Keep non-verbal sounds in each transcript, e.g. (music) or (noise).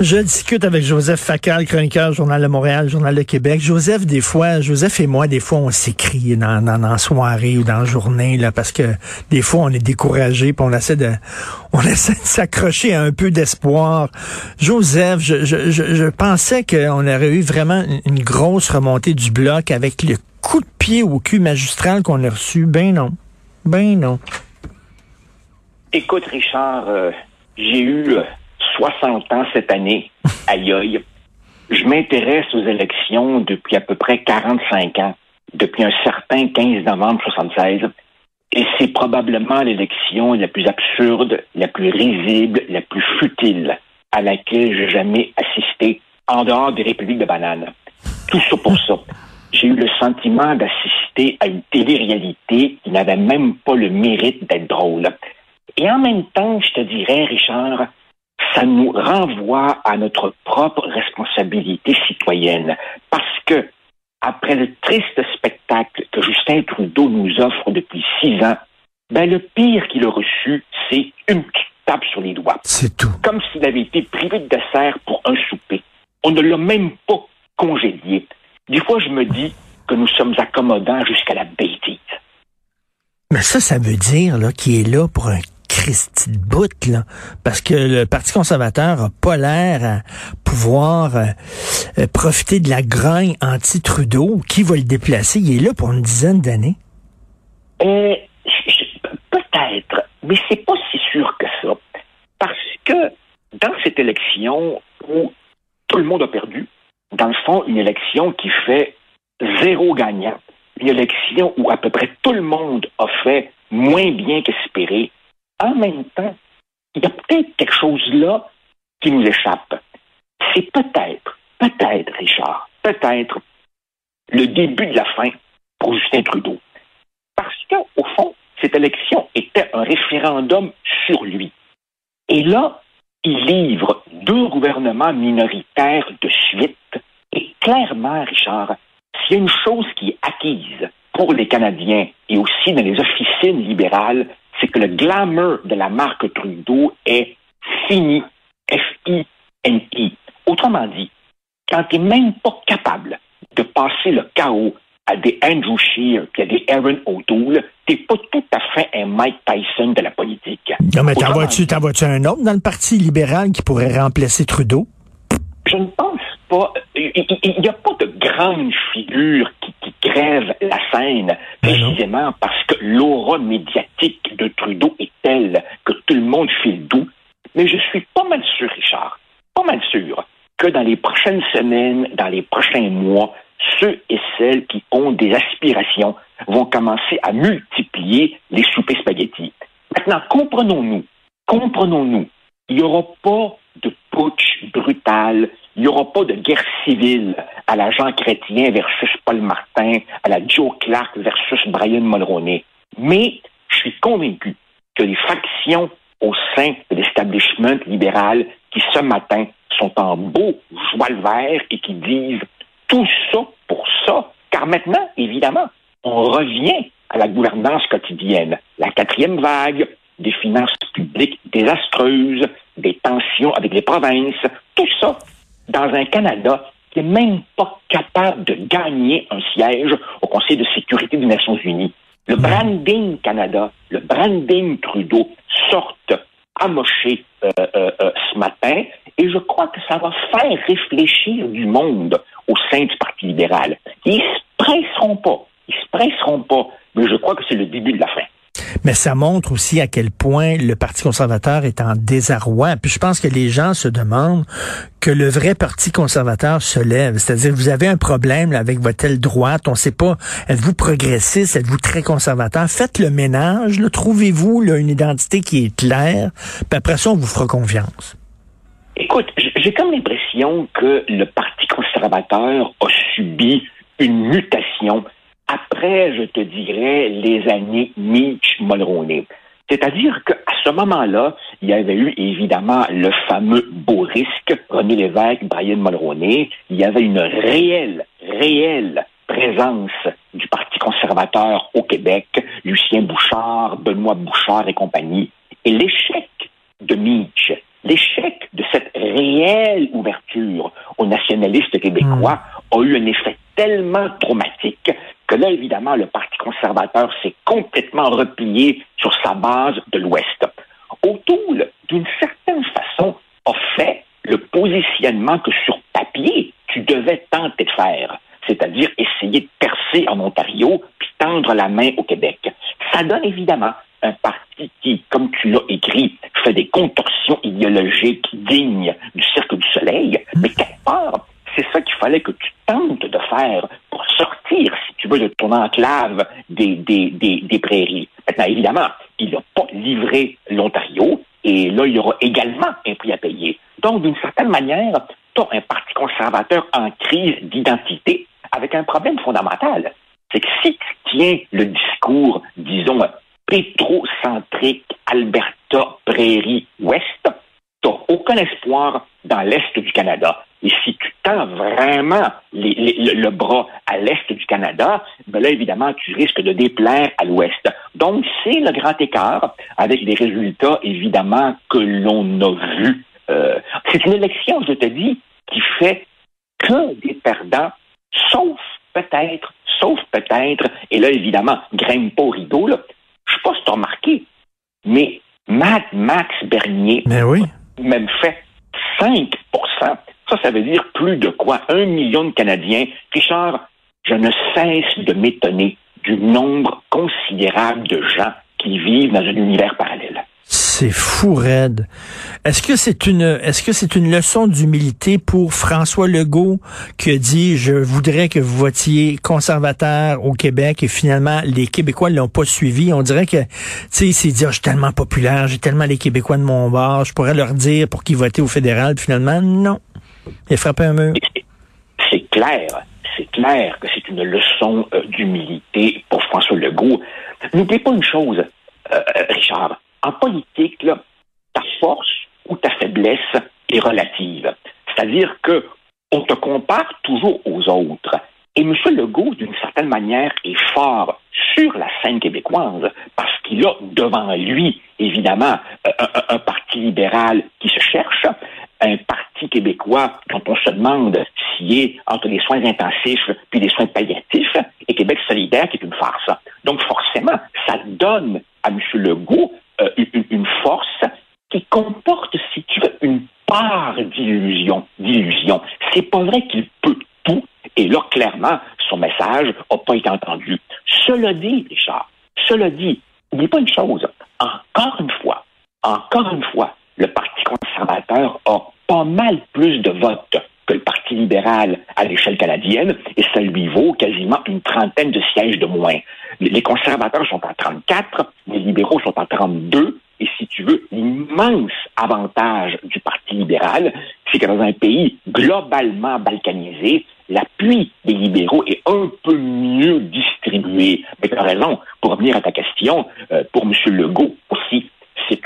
Je discute avec Joseph Facal, chroniqueur, Journal de Montréal, Journal de Québec. Joseph, des fois, Joseph et moi, des fois, on s'écrit dans, dans, dans soirée ou dans la journée, là, parce que des fois, on est découragé, puis on essaie de, (laughs) on essaie de s'accrocher à un peu d'espoir. Joseph, je, je, je, je pensais qu'on aurait eu vraiment une grosse remontée du bloc avec le coup de pied au cul magistral qu'on a reçu. Ben non. Ben non. Écoute, Richard, euh, j'ai eu euh, 60 ans cette année. (laughs) Aïe aïe. Je m'intéresse aux élections depuis à peu près 45 ans, depuis un certain 15 novembre 76. Et c'est probablement l'élection la plus absurde, la plus risible, la plus futile à laquelle j'ai jamais assisté en dehors des républiques de bananes. Tout ça pour ça. J'ai eu le sentiment d'assister à une télé-réalité qui n'avait même pas le mérite d'être drôle. Et en même temps, je te dirais, Richard, ça nous renvoie à notre propre responsabilité citoyenne. Parce que, après le triste spectacle que Justin Trudeau nous offre depuis six ans, ben, le pire qu'il a reçu, c'est une petite tape sur les doigts. C'est tout. Comme s'il avait été privé de dessert pour un souper. On ne l'a même pas congédié. Des fois, je me dis que nous sommes accommodants jusqu'à la bêtise. Mais ça, ça veut dire là qu'il est là pour un Christy de bout, là. Parce que le Parti conservateur a pas l'air à pouvoir euh, euh, profiter de la grogne anti-Trudeau. Qui va le déplacer? Il est là pour une dizaine d'années. Euh, peut-être, mais c'est pas si sûr que ça. Parce que dans cette élection où tout le monde a perdu, dans le fond, une élection qui fait zéro gagnant, une élection où à peu près tout le monde a fait moins bien qu'espéré, en même temps, il y a peut-être quelque chose là qui nous échappe. C'est peut-être, peut-être, Richard, peut-être le début de la fin pour Justin Trudeau. Parce que, au fond, cette élection était un référendum sur lui. Et là, il livre deux gouvernements minoritaires de suite. Et clairement, Richard, s'il y a une chose qui est acquise pour les Canadiens et aussi dans les officines libérales, c'est que le glamour de la marque Trudeau est fini. F-I-N-I. Autrement dit, quand tu n'es même pas capable de passer le chaos à des Andrew Scheer puis à des Aaron O'Toole, t'es pas tout à fait un Mike Tyson de la politique. Non, mais t'en vois-tu, dit, un autre dans le Parti libéral qui pourrait remplacer Trudeau? Je ne pense pas. Il n'y a pas de grande figure qui crève la scène, Ben précisément parce que l'aura médiatique de Trudeau est telle que tout le monde file doux. Mais je suis pas mal sûr, Richard, pas mal sûr, que dans les prochaines semaines, dans les prochains mois, ceux et celles qui ont des aspirations vont commencer à multiplier les soupers spaghettis. Maintenant, comprenons-nous, comprenons-nous, il n'y aura pas de putsch il n'y aura pas de guerre civile à la Jean Chrétien versus Paul Martin, à la Joe Clark versus Brian Mulroney. Mais je suis convaincu que les factions au sein de l'establishment libéral qui ce matin sont en beau joie le vert et qui disent tout ça pour ça, car maintenant, évidemment, on revient à la gouvernance quotidienne. La quatrième vague, des finances publiques désastreuses, des tensions avec les provinces, tout ça dans un Canada qui n'est même pas capable de gagner un siège au Conseil de sécurité des Nations Unies. Le branding Canada, le branding Trudeau sortent amochés euh, euh, euh, ce matin et je crois que ça va faire réfléchir du monde au sein du Parti libéral. Ils se presseront pas, ils se presseront pas, mais je crois que c'est le début de la fin. Mais ça montre aussi à quel point le Parti conservateur est en désarroi. Puis je pense que les gens se demandent que le vrai Parti conservateur se lève. C'est-à-dire, vous avez un problème avec votre aile droite. On ne sait pas, êtes-vous progressiste, êtes-vous très conservateur? Faites le ménage. Trouvez-vous une identité qui est claire. Puis après ça, on vous fera confiance. Écoute, j'ai comme l'impression que le Parti conservateur a subi une mutation après, je te dirais, les années Mitch-Mulroney. C'est-à-dire qu'à ce moment-là, il y avait eu évidemment le fameux beau risque, René Lévesque, Brian Mulroney. Il y avait une réelle, réelle présence du Parti conservateur au Québec, Lucien Bouchard, Benoît Bouchard et compagnie, et l'échec de Mitch, l'échec de cette réelle ouverture aux nationalistes québécois hmm. a eu un effet tellement traumatique que là, évidemment, le Parti conservateur s'est complètement replié sur sa base de l'Ouest. O'Toole, d'une certaine façon, a fait le positionnement que sur papier, tu devais tenter de faire, c'est-à-dire essayer de percer en Ontario puis tendre la main au Québec. Ça donne évidemment un parti qui, comme tu l'as écrit, fait des contorsions idéologiques dignes du Cercle du Soleil, mais quelque part, c'est ça qu'il fallait que tu tentes de faire pour sortir, si ton enclave des, des, des, prairies. Maintenant, évidemment, il n'a pas livré l'Ontario, et là, il y aura également un prix à payer. Donc, d'une certaine manière, tu un parti conservateur en crise d'identité avec un problème fondamental. C'est que si tu tiens le discours, disons, pétrocentrique Alberta, Prairie, Ouest, tu n'as aucun espoir dans l'Est du Canada. Et si tu tends vraiment le bras à l'Est du Canada, ben là, évidemment, tu risques de déplaire à l'Ouest. Donc, c'est le grand écart avec des résultats, évidemment, que l'on a vus. Euh, c'est une élection, je te dis, qui fait que des perdants, sauf peut-être, sauf peut-être, et là, évidemment, grimpe pas au rideau, là, je sais pas si tu as remarqué, mais Matt Max Bernier mais oui. même fait 5 Ça, ça veut dire plus de quoi? Un million de Canadiens. Richard, je ne cesse de m'étonner du nombre considérable de gens qui vivent dans un univers parallèle. C'est fou raide. Est-ce que c'est une est-ce que c'est une leçon d'humilité pour François Legault qui a dit je voudrais que vous votiez conservateur au Québec et finalement les Québécois l'ont pas suivi? On dirait que tu sais il s'est dit oh, je suis tellement populaire, j'ai tellement les Québécois de mon bord, je pourrais leur dire pour qu'ils votaient au fédéral. finalement non. Il un mur. C'est clair, c'est clair que c'est une leçon euh, d'humilité pour François Legault. N'oubliez pas une chose, euh, euh, Richard en politique, ta force ou ta faiblesse est relative. C'est-à-dire que on te compare toujours aux autres. Et M. Legault, d'une certaine manière, est fort sur la scène québécoise parce qu'il a devant lui, évidemment, un, parti libéral qui se cherche, un parti québécois dont on se demande s'il est entre les soins intensifs puis les soins palliatifs, et Québec solidaire qui est une farce. Donc forcément, ça donne à M. Legault euh, une, force qui comporte, si tu veux, une part d'illusion. D'illusion. C'est pas vrai qu'il peut tout. Et là, clairement, son message n'a pas été entendu. Cela dit, Richard, cela dit, n'oublie pas une chose. Encore une fois, encore une fois, le Parti conservateur a pas mal plus de votes que le Parti libéral à l'échelle canadienne, et ça lui vaut quasiment une trentaine de sièges de moins. Les conservateurs sont à 34, les libéraux sont à 32, et si tu veux, l'immense avantage du Parti libéral, c'est que dans un pays globalement balkanisé, l'appui des libéraux est un peu mieux distribué. Mais tu as raison, pour revenir à ta question, euh, pour M. Legault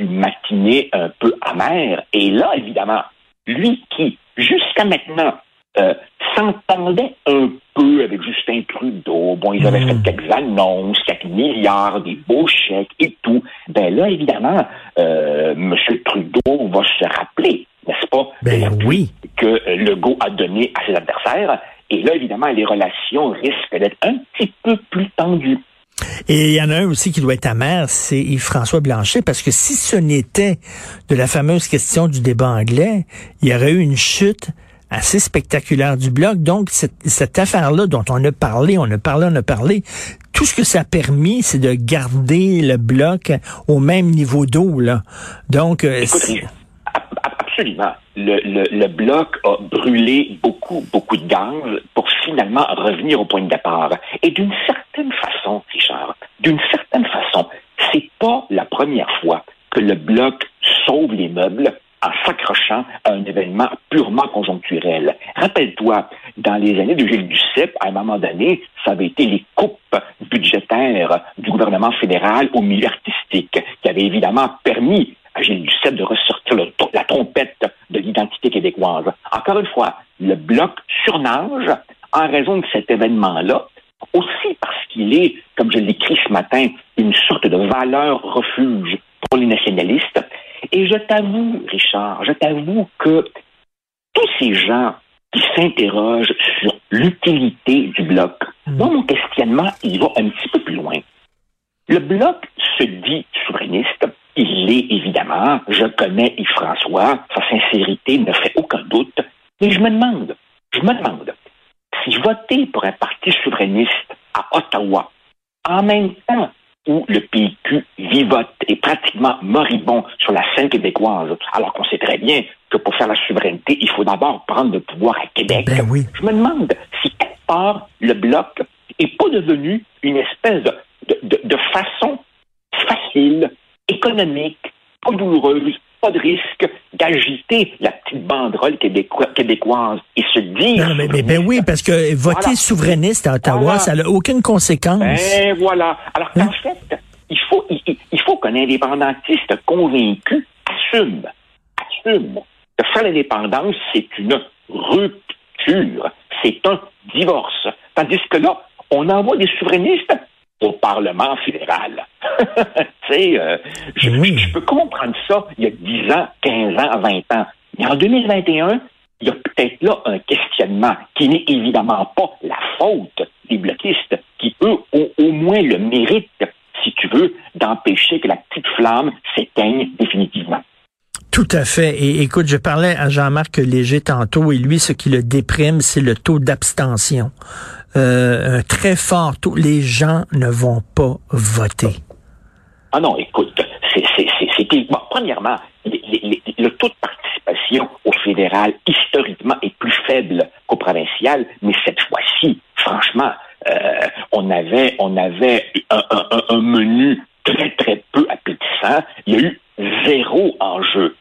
une matinée un peu amère. Et là, évidemment, lui qui, jusqu'à maintenant, euh, s'entendait un peu avec Justin Trudeau. Bon, ils avaient hmm. fait quelques annonces, quelques milliards, des beaux chèques et tout. Ben là, évidemment, euh, M. Trudeau va se rappeler, n'est-ce pas, ben oui. que Legault a donné à ses adversaires. Et là, évidemment, les relations risquent d'être un petit peu plus tendues. Et il y en a un aussi qui doit être amer, c'est Yves-François Blanchet, parce que si ce n'était de la fameuse question du débat anglais, il y aurait eu une chute assez spectaculaire du bloc. Donc, cette, affaire-là dont on a parlé, on a parlé, on a parlé, tout ce que ça a permis, c'est de garder le bloc au même niveau d'eau. Là. Donc, euh, absolument. Le, bloc a brûlé beaucoup, beaucoup de gaz pour finalement revenir au point de départ. Et d'une certaine façon, Richard, d'une certaine façon, c'est pas la première fois que le bloc sauve les meubles en s'accrochant à un événement purement conjoncturel. Rappelle-toi, dans les années de Gilles Duceppe, à un moment donné, ça avait été les coupes budgétaires du gouvernement fédéral au milieu artistique, qui avaient évidemment permis Gilles Duceppe de ressortir la trompette de l'identité québécoise. Encore une fois, le bloc surnage en raison de cet événement-là, aussi parce qu'il est, comme je l'écris ce matin, une sorte de valeur refuge pour les nationalistes. Et je t'avoue, Richard, je t'avoue que tous ces gens qui s'interrogent sur l'utilité du bloc, mmh. moi, mon questionnement, il va un petit peu plus loin. Le bloc se dit souverainiste. Il l'est évidemment. Je connais Yves-François. Sa sincérité ne fait aucun doute. Mais je me demande, je me demande, si voter pour un parti souverainiste à Ottawa, en même temps où le PQ vivote et pratiquement moribond sur la scène québécoise, alors qu'on sait très bien que pour faire la souveraineté, il faut d'abord prendre le pouvoir à Québec. Ben oui. Je me demande si quelque part le bloc est pas devenu une espèce de, de, de façon facile, économique, pas douloureuse, pas de risque d'agiter la petite banderole québécoise et se dire. Non, mais, ben oui, parce que voter souverainiste à Ottawa, ça n'a aucune conséquence. Ben voilà. Alors qu'en hein? fait, il faut, il, faut qu'un indépendantiste convaincu assume, assume que faire l'indépendance, c'est une rupture, c'est un divorce. Tandis que là, on envoie des souverainistes au Parlement fédéral. (laughs) tu sais, euh, je, peux comprendre ça il y a 10 ans, 15 ans, 20 ans. Mais en 2021, il y a peut-être là un questionnement qui n'est évidemment pas la faute des bloquistes, qui, eux, ont au moins le mérite, si tu veux, d'empêcher que la petite flamme s'éteigne définitivement. Tout à fait. Et écoute, je parlais à Jean-Marc Léger tantôt, et lui, ce qui le déprime, c'est le taux d'abstention. Euh, très fort taux. Les gens ne vont pas voter. Ah non, écoute, c'est, bon, premièrement, le taux de participation au fédéral historiquement est plus faible qu'au provincial, mais cette fois-ci, franchement, euh, on avait on avait un, un, menu très très peu appétissant. Il y a eu zéro enjeu.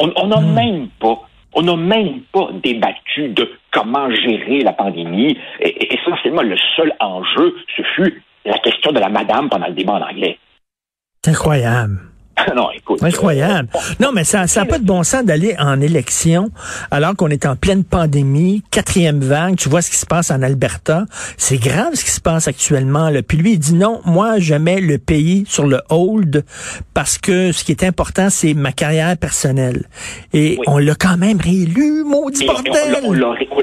On n'a hmm. même pas on n'a même pas débattu de comment gérer la pandémie. Et, essentiellement, le seul enjeu, ce fut la question de la madame pendant le débat en anglais. C'est incroyable. (laughs) non, écoute. Incroyable. Euh, (laughs) non, mais ça n'a pas de bon sens d'aller en élection alors qu'on est en pleine pandémie, quatrième vague. Tu vois ce qui se passe en Alberta. C'est grave ce qui se passe actuellement. Là. Puis lui, il dit non, moi, je mets le pays sur le hold parce que ce qui est important, c'est ma carrière personnelle. Et on l'a quand même réélu, maudit bordel.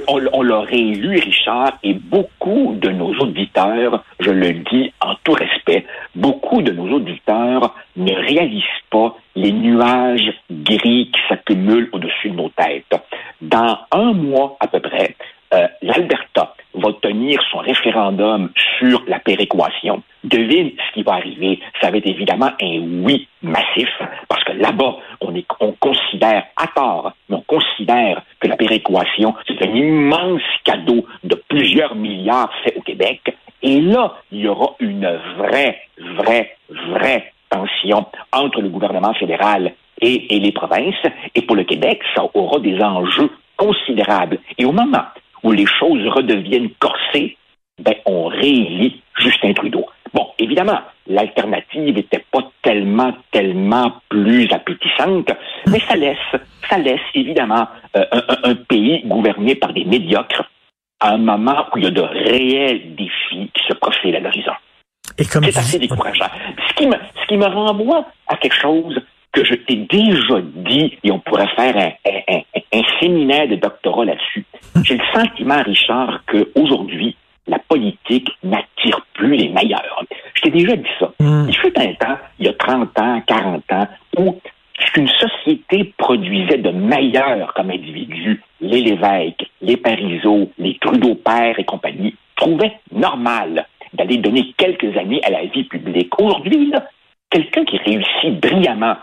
On l'a réélu, Richard, et beaucoup de nos auditeurs, je le dis en tout respect, beaucoup de nos auditeurs ne réalisent pas les nuages gris qui s'accumulent au-dessus de nos têtes. Dans un mois à peu près, euh, l'Alberta va tenir son référendum sur la péréquation. Devine ce qui va arriver. Ça va être évidemment un oui massif, parce que là-bas, on, on considère, à tort, mais on considère que la péréquation, c'est un immense cadeau de plusieurs milliards fait au Québec. Et là, il y aura une vraie, vraie, vraie tension entre le gouvernement fédéral et, les provinces. Et pour le Québec, ça aura des enjeux considérables. Et au moment où les choses redeviennent corsées, ben, on réélit Justin Trudeau. Bon, évidemment, l'alternative n'était pas tellement, tellement plus appétissante, mais ça laisse, ça laisse évidemment euh, un, pays gouverné par des médiocres à un moment où il y a de réels défis qui se profilent à l'horizon. C'est assez décourageant. Ce qui, me, ce qui me renvoie à quelque chose que je t'ai déjà dit, et on pourrait faire un, un, séminaire de doctorat là-dessus. (laughs) J'ai le sentiment, Richard, qu'aujourd'hui, la politique n'attire plus les meilleurs. Je t'ai déjà dit ça. Hmm. Il fut un temps, il y a 30 ans, 40 ans, où ce qu'une société produisait de meilleurs comme individus, les Lévesque, les Parizeau, les Trudeau père et compagnie, trouvaient normal d'aller donner quelques années à la vie publique. Aujourd'hui, quelqu'un qui réussit brillamment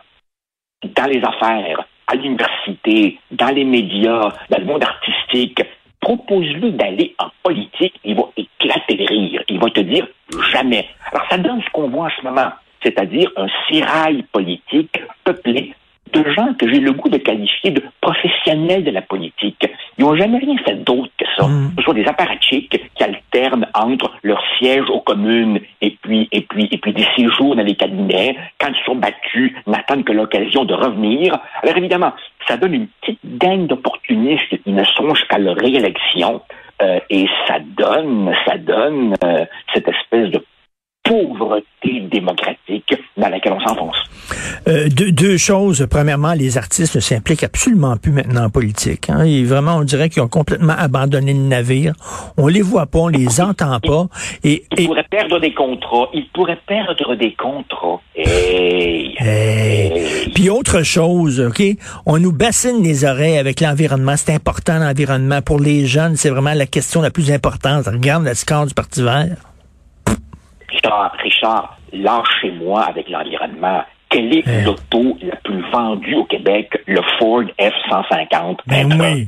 dans les affaires, à l'université, dans les médias, dans le monde artistique, propose-lui d'aller en politique, il va éclater de rire. Il va te dire jamais. Alors ça donne ce qu'on voit en ce moment, c'est-à-dire un sérail politique peuplé de gens que j'ai le goût de qualifier de professionnels de la politique. Ils n'ont jamais rien fait d'autre que ça. Mm. Ce sont des apparatchiks qui alternent entre leur siège aux communes et puis, et puis, et puis des séjours dans les cabinets. Quand ils sont battus, n'attendent que l'occasion de revenir. Alors évidemment, ça donne une petite gang d'opportunistes qui ne songent qu'à leur réélection. euh, et ça donne, ça donne euh, cette espèce de pauvreté démocratique dans laquelle on s'enfonce. Euh, deux, deux, choses. Premièrement, les artistes ne s'impliquent absolument plus maintenant en politique. Hein. Et vraiment, on dirait qu'ils ont complètement abandonné le navire. On les voit pas, on les entend pas. Et, ils pourraient perdre des contrats. Ils pourraient perdre des contrats. Hey, hey. Puis autre chose, OK? On nous bassine les oreilles avec l'environnement. C'est important, l'environnement. Pour les jeunes, c'est vraiment la question la plus importante. Regarde le score du Parti vert. Richard, Richard, lâchez-moi avec l'environnement. Quelle est Eh. l'auto la plus vendue au Québec? Le Ford F-150. Ben oui.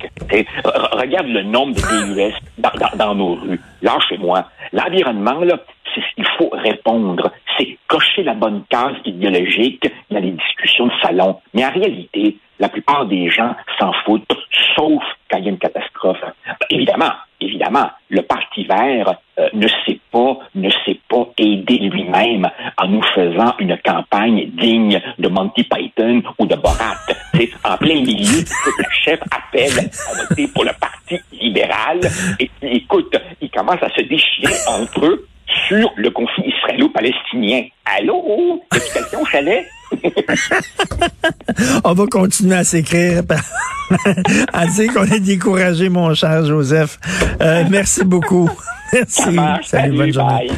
Regarde le nombre de (laughs) DUS dans, dans- dans nos rues. Lâchez-moi. L'environnement, là, c'est ce qu'il faut répondre. C'est cocher la bonne case idéologique dans les discussions de salon. Mais en réalité, la plupart des gens s'en foutent, sauf quand il y a une catastrophe. Évidemment, évidemment, le Parti vert euh, ne sait pas, ne sait pas aider lui-même en nous faisant une campagne digne de Monty Python ou de Borat. C'est en plein milieu que le chef appelle à voter pour le Parti libéral. Et puis, écoute, ils commencent à se déchirer entre eux sur le conflit israélo-palestinien. Allô? A quelqu'un au chalet? (laughs) On va continuer à s'écrire, (laughs) à dire qu'on est découragé, mon cher Joseph. Euh, merci beaucoup. (laughs) Merci. Salut, Salut, bonne journée. bye.